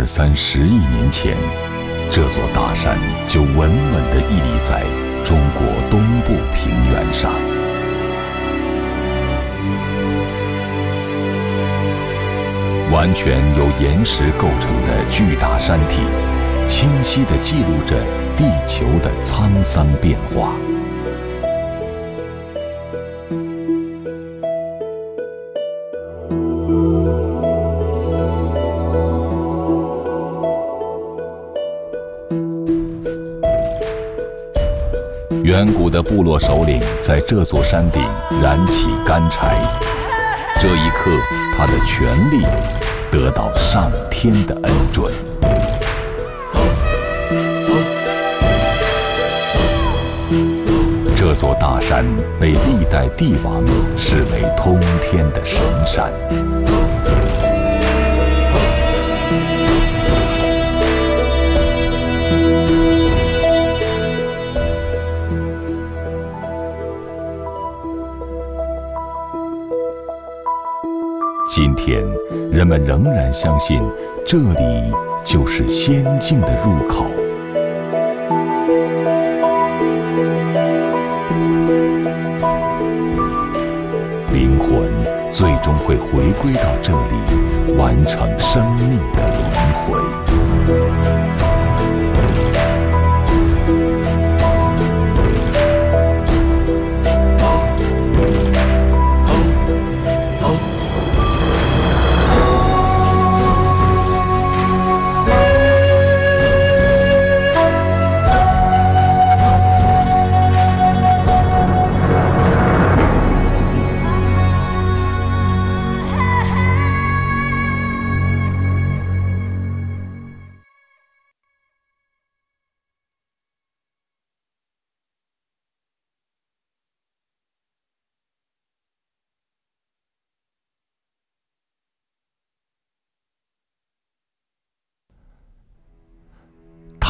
二三十亿年前，这座大山就稳稳地屹立在中国东部平原上。完全由岩石构成的巨大山体，清晰地记录着地球的沧桑变化。远古的部落首领在这座山顶燃起干柴，这一刻，他的权力得到上天的恩准。这座大山被历代帝王视为通天的神山。今天，人们仍然相信，这里就是仙境的入口。灵魂最终会回归到这里，完成生命的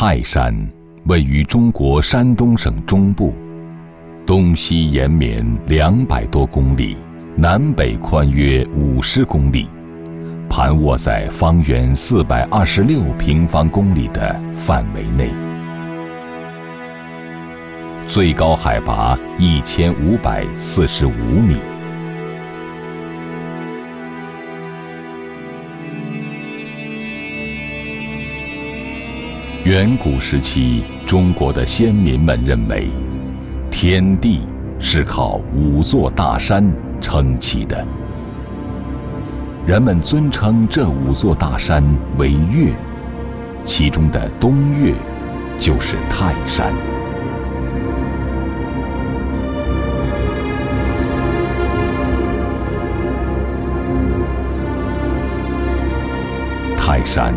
泰山位于中国山东省中部，东西延绵两百多公里，南北宽约五十公里，盘卧在方圆四百二十六平方公里的范围内，最高海拔一千五百四十五米。远古时期，中国的先民们认为，天地是靠五座大山撑起的。人们尊称这五座大山为岳，其中的东岳就是泰山。泰山。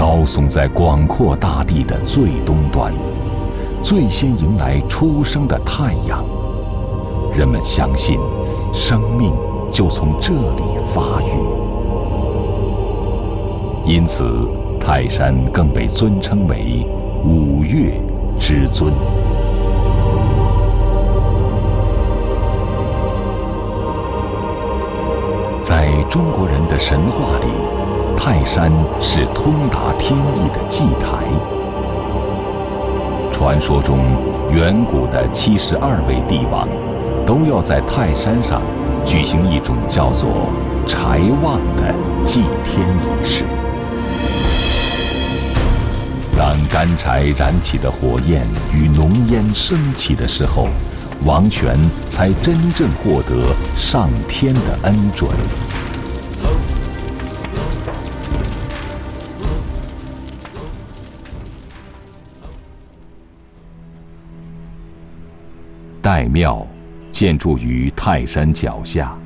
高耸在广阔大地的最东端，最先迎来初升的太阳。人们相信，生命就从这里发育，因此泰山更被尊称为五岳之尊。在中国人的神话里。泰山是通达天意的祭台。传说中，远古的七十二位帝王，都要在泰山上举行一种叫做“柴旺”的祭天仪式。当干柴燃起的火焰与浓烟升起的时候，王权才真正获得上天的恩准。岱庙建筑于泰山脚下，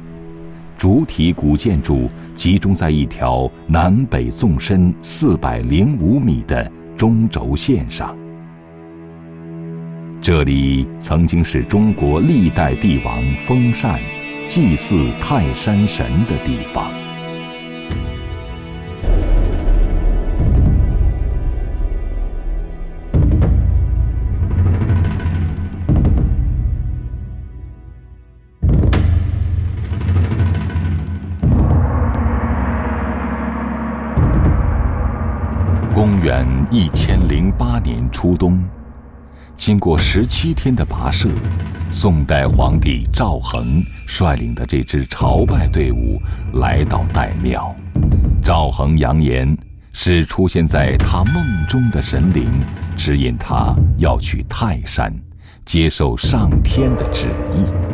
主体古建筑集中在一条南北纵深四百零五米的中轴线上。这里曾经是中国历代帝王封禅、祭祀泰山神的地方。元一千零八年初冬，经过十七天的跋涉，宋代皇帝赵恒率领的这支朝拜队伍来到岱庙。赵恒扬言，是出现在他梦中的神灵指引他要去泰山，接受上天的旨意。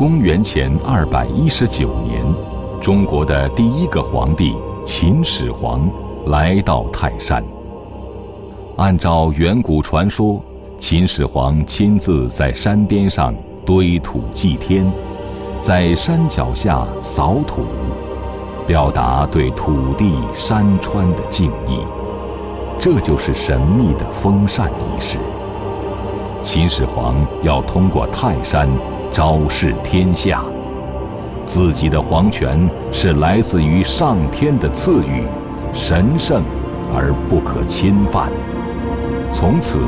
公元前二百一十九年，中国的第一个皇帝秦始皇来到泰山。按照远古传说，秦始皇亲自在山巅上堆土祭天，在山脚下扫土，表达对土地山川的敬意。这就是神秘的封禅仪式。秦始皇要通过泰山。昭示天下，自己的皇权是来自于上天的赐予，神圣而不可侵犯。从此，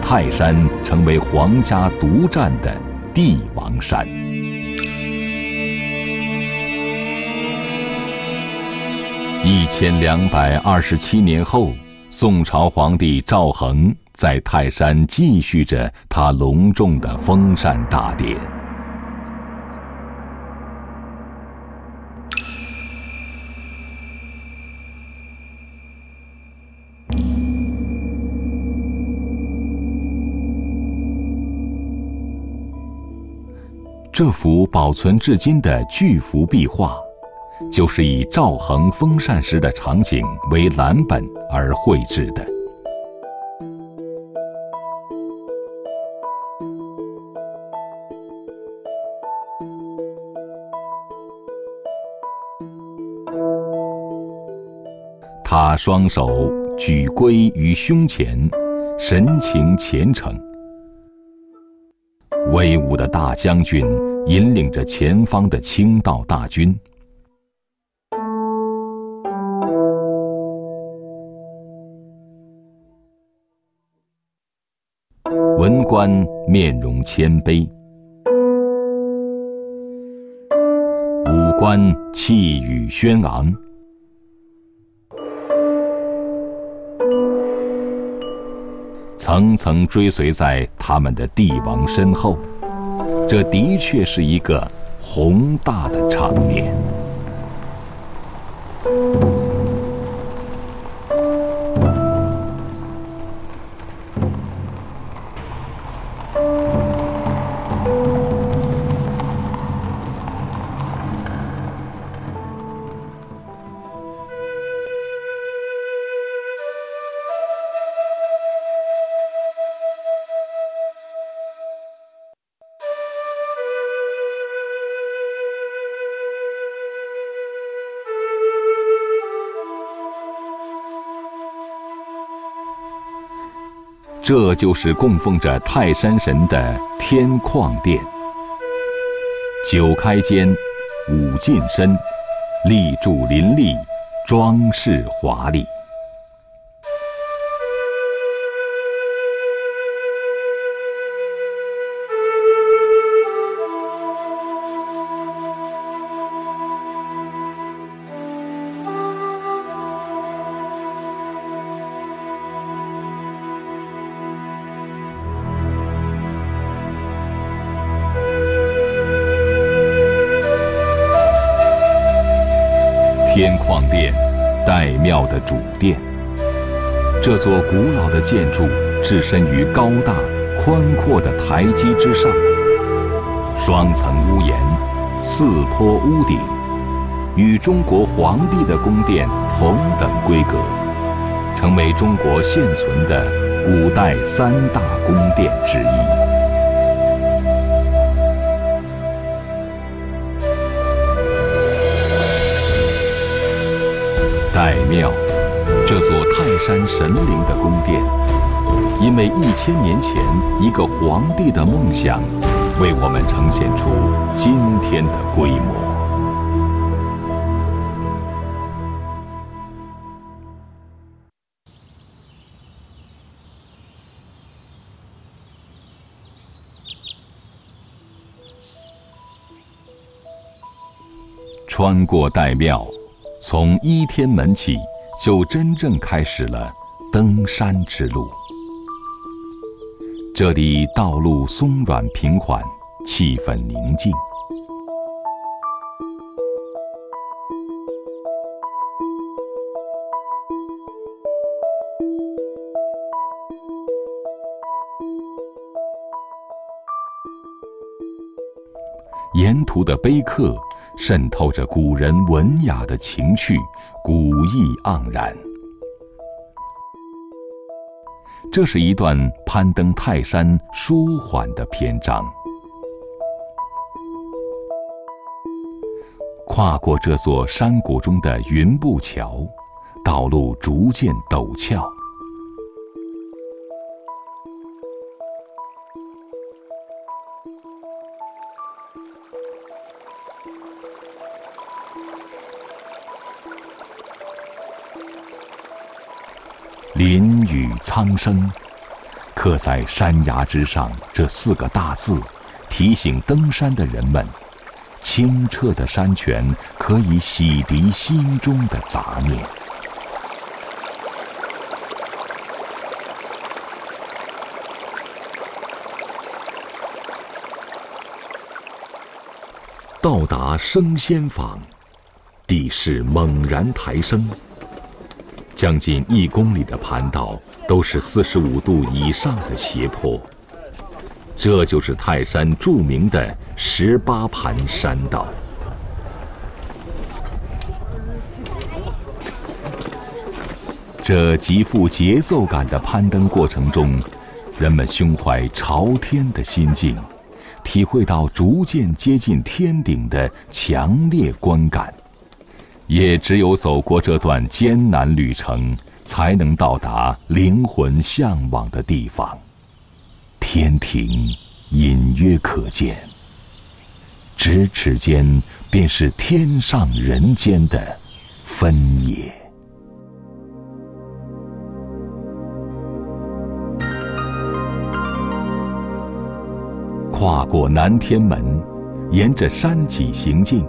泰山成为皇家独占的帝王山。一千两百二十七年后，宋朝皇帝赵恒在泰山继续着他隆重的封禅大典。这幅保存至今的巨幅壁画，就是以赵恒封禅时的场景为蓝本而绘制的。他双手举圭于胸前，神情虔诚。威武的大将军引领着前方的清道大军，文官面容谦卑，武官气宇轩昂。层层追随在他们的帝王身后，这的确是一个宏大的场面。这就是供奉着泰山神的天旷殿，九开间，五进深，立柱林立，装饰华丽。天旷殿，岱庙的主殿。这座古老的建筑置身于高大宽阔的台基之上，双层屋檐，四坡屋顶，与中国皇帝的宫殿同等规格，成为中国现存的古代三大宫殿之一。岱庙这座泰山神灵的宫殿因为一千年前一个皇帝的梦想为我们呈现出今天的规模。穿过岱庙从依天门起，就真正开始了登山之路。这里道路松软平缓，气氛宁静。沿途的碑刻渗透着古人文雅的情趣，古意盎然。这是一段攀登泰山舒缓的篇章。跨过这座山谷中的云步桥，道路逐渐陡峭。林雨苍生，刻在山崖之上这四个大字，提醒登山的人们：清澈的山泉可以洗涤心中的杂念。到达升仙坊，地势猛然抬升。将近一公里的盘道都是四十五度以上的斜坡，这就是泰山著名的十八盘山道。这极富节奏感的攀登过程中，人们胸怀朝天的心境，体会到逐渐接近天顶的强烈观感。也只有走过这段艰难旅程，才能到达灵魂向往的地方。天庭隐约可见，咫尺间便是天上人间的分野。跨过南天门，沿着山脊行进。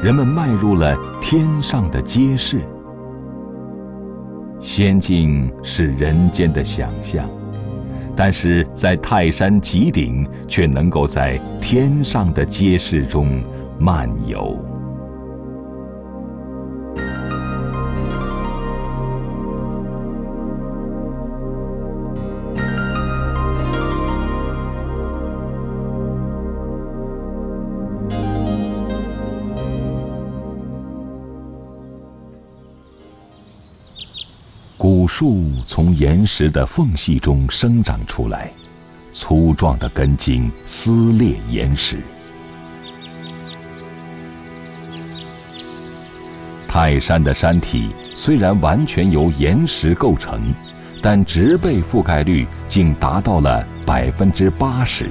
人们迈入了天上的街市，仙境是人间的想象，但是在泰山极顶，却能够在天上的街市中漫游。树从岩石的缝隙中生长出来，粗壮的根茎撕裂岩石。泰山的山体虽然完全由岩石构成，但植被覆盖率竟达到了百分之八十。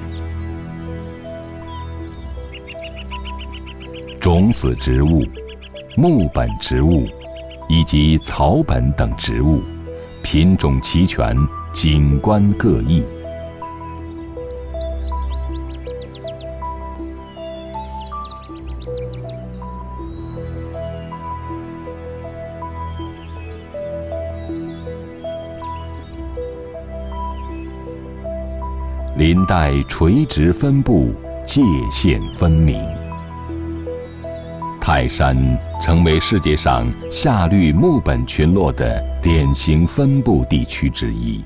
种子植物、木本植物。以及草本等植物，品种齐全，景观各异。林带垂直分布，界限分明。泰山成为世界上夏绿木本群落的典型分布地区之一。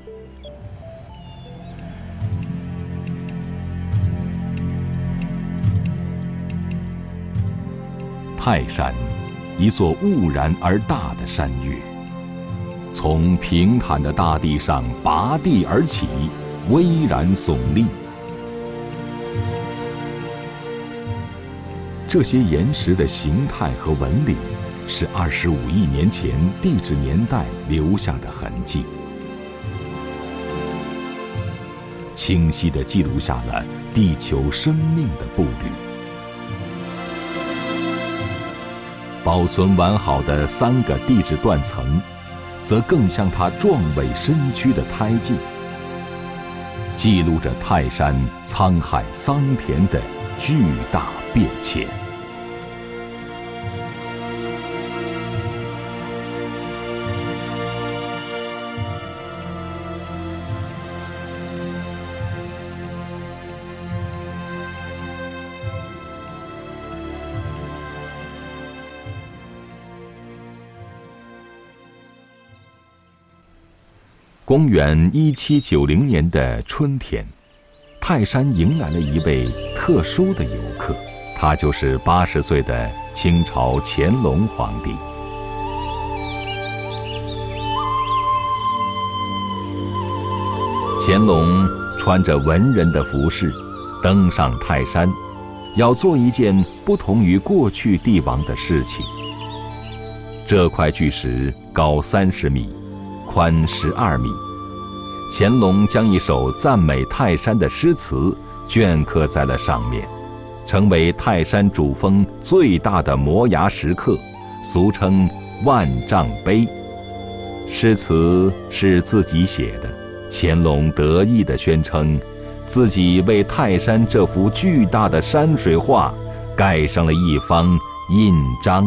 泰山，一座兀然而大的山岳，从平坦的大地上拔地而起，巍然耸立。这些岩石的形态和纹理，是二十五亿年前地质年代留下的痕迹，清晰地记录下了地球生命的步履。保存完好的三个地质断层，则更像它壮伟身躯的胎记，记录着泰山沧海桑田的巨大变迁。公元一七九零年的春天泰山迎来了一位特殊的游客。他就是八十岁的清朝乾隆皇帝。乾隆穿着文人的服饰，登上泰山，要做一件不同于过去帝王的事情。这块巨石高三十米。宽十二米，乾隆将一首赞美泰山的诗词镌刻在了上面，成为泰山主峰最大的摩崖石刻，俗称万丈碑。诗词是自己写的，乾隆得意地宣称，自己为泰山这幅巨大的山水画盖上了一方印章。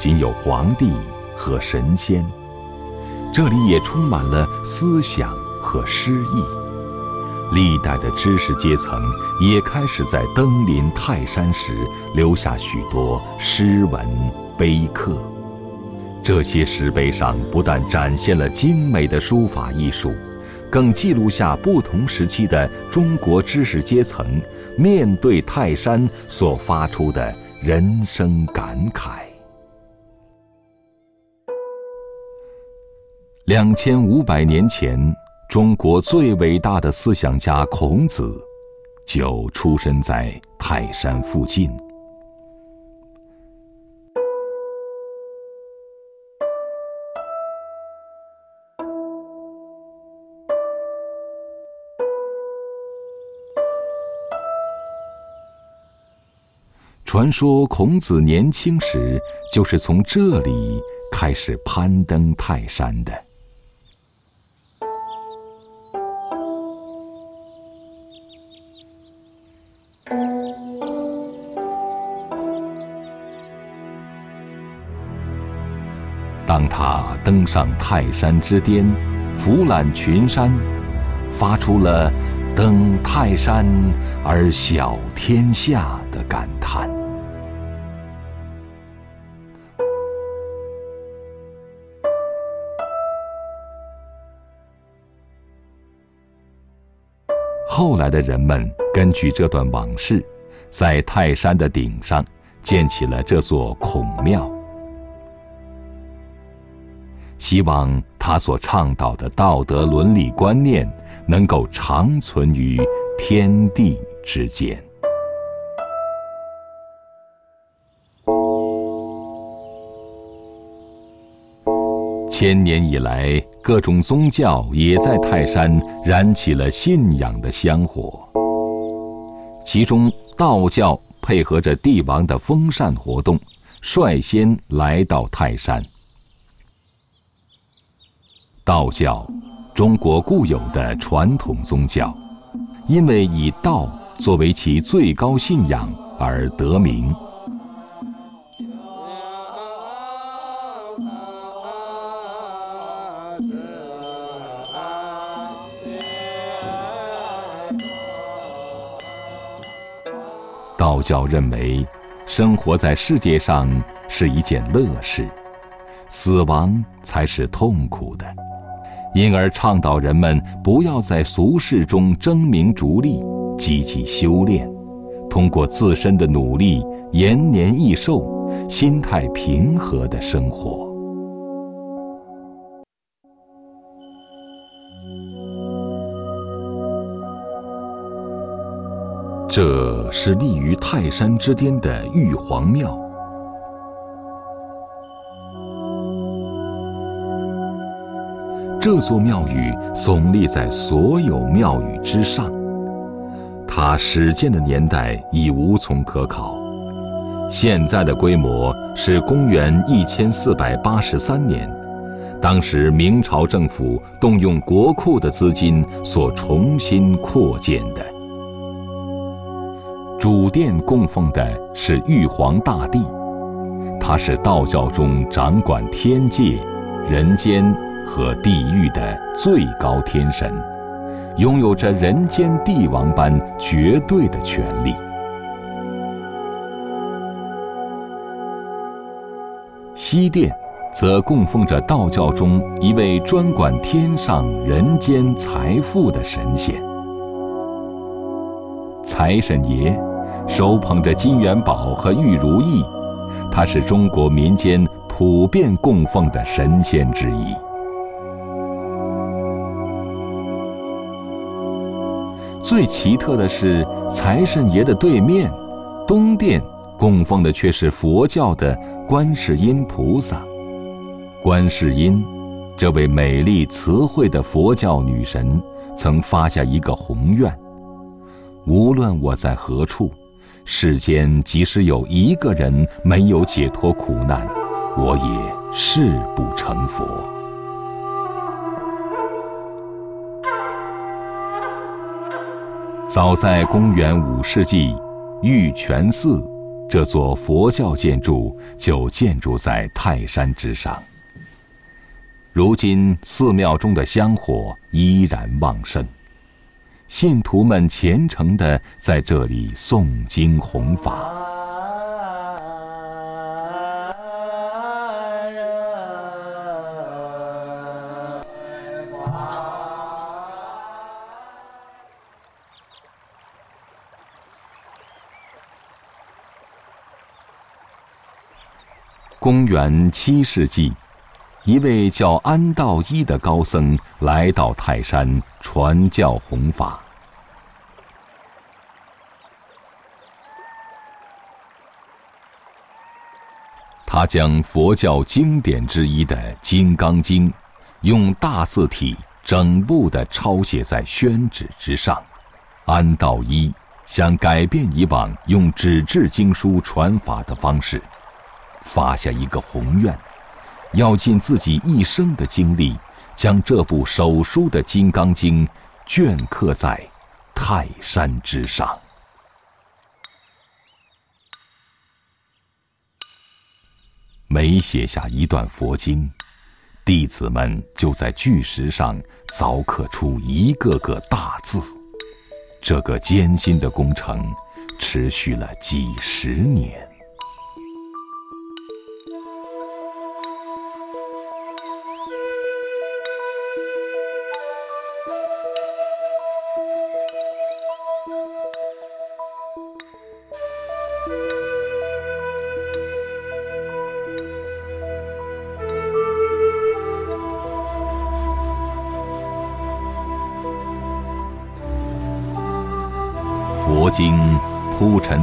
仅有皇帝和神仙，这里也充满了思想和诗意。历代的知识阶层也开始在登临泰山时留下许多诗文碑刻。这些石碑上不但展现了精美的书法艺术，更记录下不同时期的中国知识阶层面对泰山所发出的。人生感慨。两千五百年前，中国最伟大的思想家孔子，就出生在泰山附近。传说孔子年轻时就是从这里开始攀登泰山的。当他登上泰山之巅，俯览群山，发出了“登泰山而小天下”的感叹。后来的人们根据这段往事，在泰山的顶上建起了这座孔庙，希望他所倡导的道德伦理观念能够长存于天地之间。千年以来，各种宗教也在泰山燃起了信仰的香火。其中，道教配合着帝王的封禅活动，率先来到泰山。道教，中国固有的传统宗教，因为以道作为其最高信仰而得名。道教认为，生活在世界上是一件乐事，死亡才是痛苦的，因而倡导人们不要在俗世中争名逐利，积极修炼，通过自身的努力延年益寿，心态平和的生活。这是立于泰山之巅的玉皇庙。这座庙宇耸立在所有庙宇之上，它始建的年代已无从可考。现在的规模是公元一千四百八十三年，当时明朝政府动用国库的资金所重新扩建的。主殿供奉的是玉皇大帝，他是道教中掌管天界、人间和地狱的最高天神，拥有着人间帝王般绝对的权力。西殿。则供奉着道教中一位专管天上人间财富的神仙——财神爷，手捧着金元宝和玉如意，他是中国民间普遍供奉的神仙之一。最奇特的是，财神爷的对面，东殿供奉的却是佛教的观世音菩萨。观世音，这位美丽慈惠的佛教女神，曾发下一个宏愿：无论我在何处，世间即使有一个人没有解脱苦难，我也誓不成佛。早在公元五世纪，玉泉寺这座佛教建筑就建筑在泰山之上。如今寺庙中的香火依然旺盛，信徒们虔诚地在这里诵经弘法。公元七世纪。一位叫安道一的高僧来到泰山传教弘法。他将佛教经典之一的《金刚经》，用大字体整部的抄写在宣纸之上。安道一想改变以往用纸质经书传法的方式，发下一个宏愿。要尽自己一生的精力，将这部手书的《金刚经》镌刻在泰山之上。每写下一段佛经，弟子们就在巨石上凿刻出一个个大字。这个艰辛的工程持续了几十年。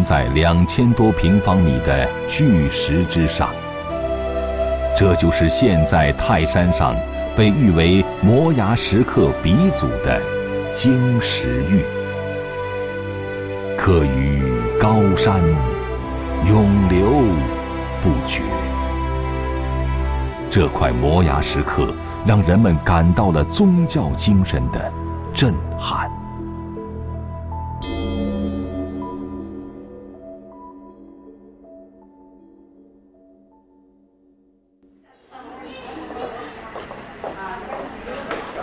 在两千多平方米的巨石之上，这就是现在泰山上被誉为摩崖石刻鼻祖的金石玉，刻于高山，永流不绝。这块摩崖石刻让人们感到了宗教精神的震撼。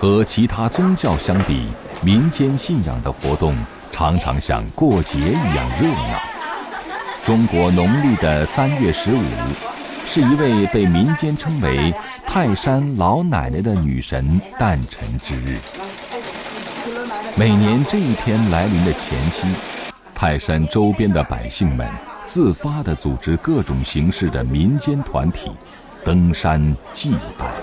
和其他宗教相比，民间信仰的活动常常像过节一样热闹。中国农历的三月十五，是一位被民间称为泰山老奶奶的女神诞辰之日。每年这一天来临的前夕，泰山周边的百姓们自发地组织各种形式的民间团体，登山祭拜。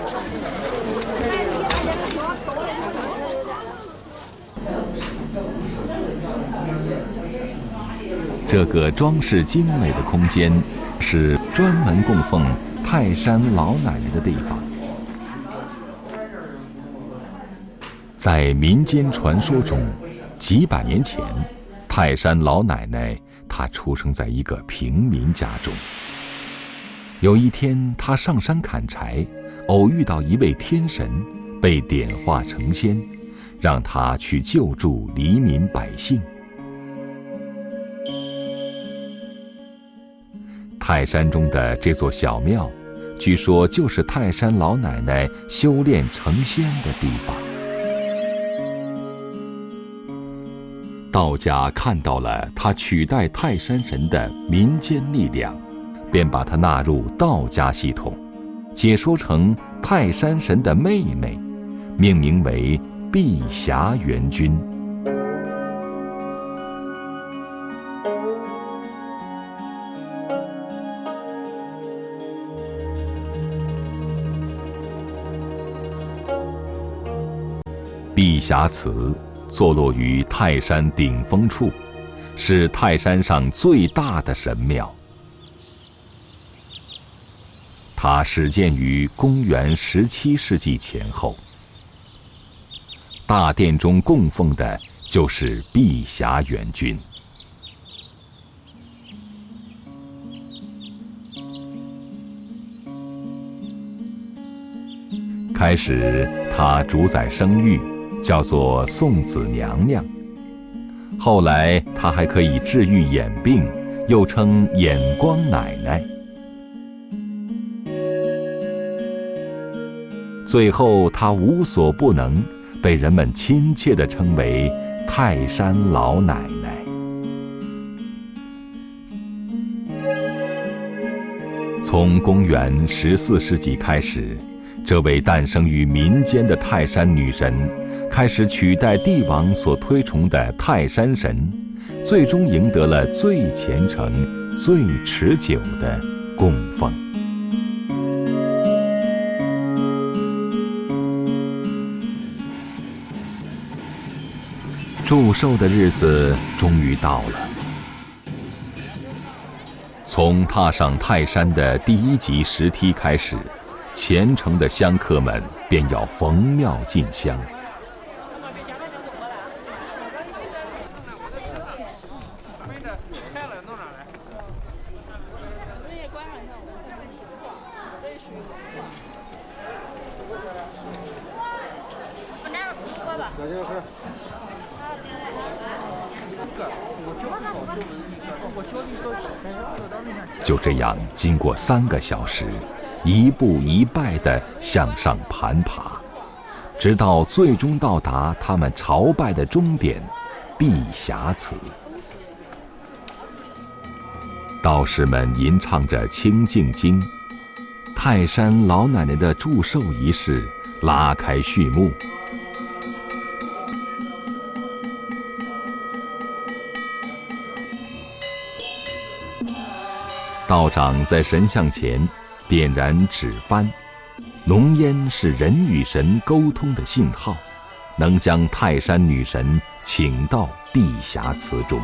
这个装饰精美的空间，是专门供奉泰山老奶奶的地方。在民间传说中，几百年前，泰山老奶奶她出生在一个平民家中。有一天，她上山砍柴，偶遇到一位天神，被点化成仙，让他去救助黎民百姓。泰山中的这座小庙，据说就是泰山老奶奶修炼成仙的地方。道家看到了他取代泰山神的民间力量，便把他纳入道家系统，解说成泰山神的妹妹，命名为碧霞元君。碧霞祠坐落于泰山顶峰处，是泰山上最大的神庙。它始建于公元十七世纪前后。大殿中供奉的就是碧霞元君。开始，他主宰生育。叫做送子娘娘。后来，她还可以治愈眼病，又称眼光奶奶。最后，她无所不能，被人们亲切地称为泰山老奶奶。从公元十四世纪开始，这位诞生于民间的泰山女神。开始取代帝王所推崇的泰山神，最终赢得了最虔诚、最持久的供奉。祝寿的日子终于到了，从踏上泰山的第一级石梯开始，虔诚的香客们便要逢庙进香。就这样，经过三个小时，一步一拜的向上攀爬，直到最终到达他们朝拜的终点——碧霞祠。道士们吟唱着《清净经》，泰山老奶奶的祝寿仪式拉开序幕。道长在神像前点燃纸幡，浓烟是人与神沟通的信号，能将泰山女神请到碧霞祠中。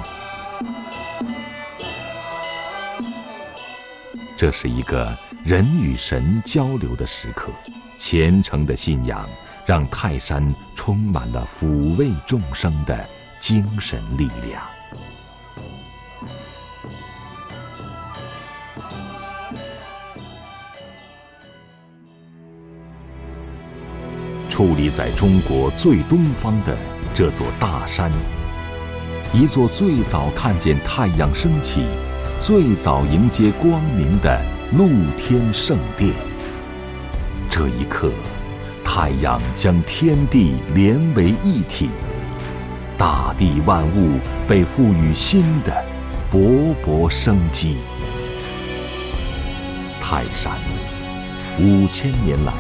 这是一个人与神交流的时刻，虔诚的信仰让泰山充满了抚慰众生的精神力量。矗立在中国最东方的这座大山，一座最早看见太阳升起。最早迎接光明的露天圣殿。这一刻，太阳将天地连为一体，大地万物被赋予新的勃勃生机。泰山，五千年来，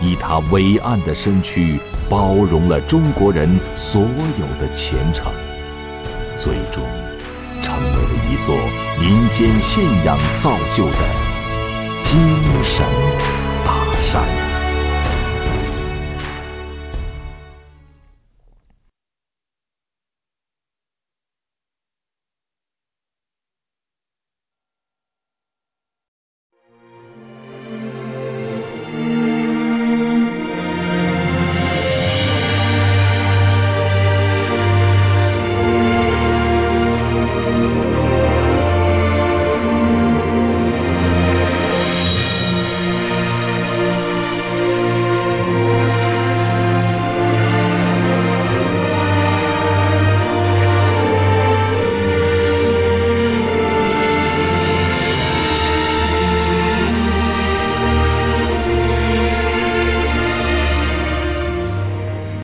以它伟岸的身躯，包容了中国人所有的虔诚，最终。成为了一座民间信仰造就的精神大山。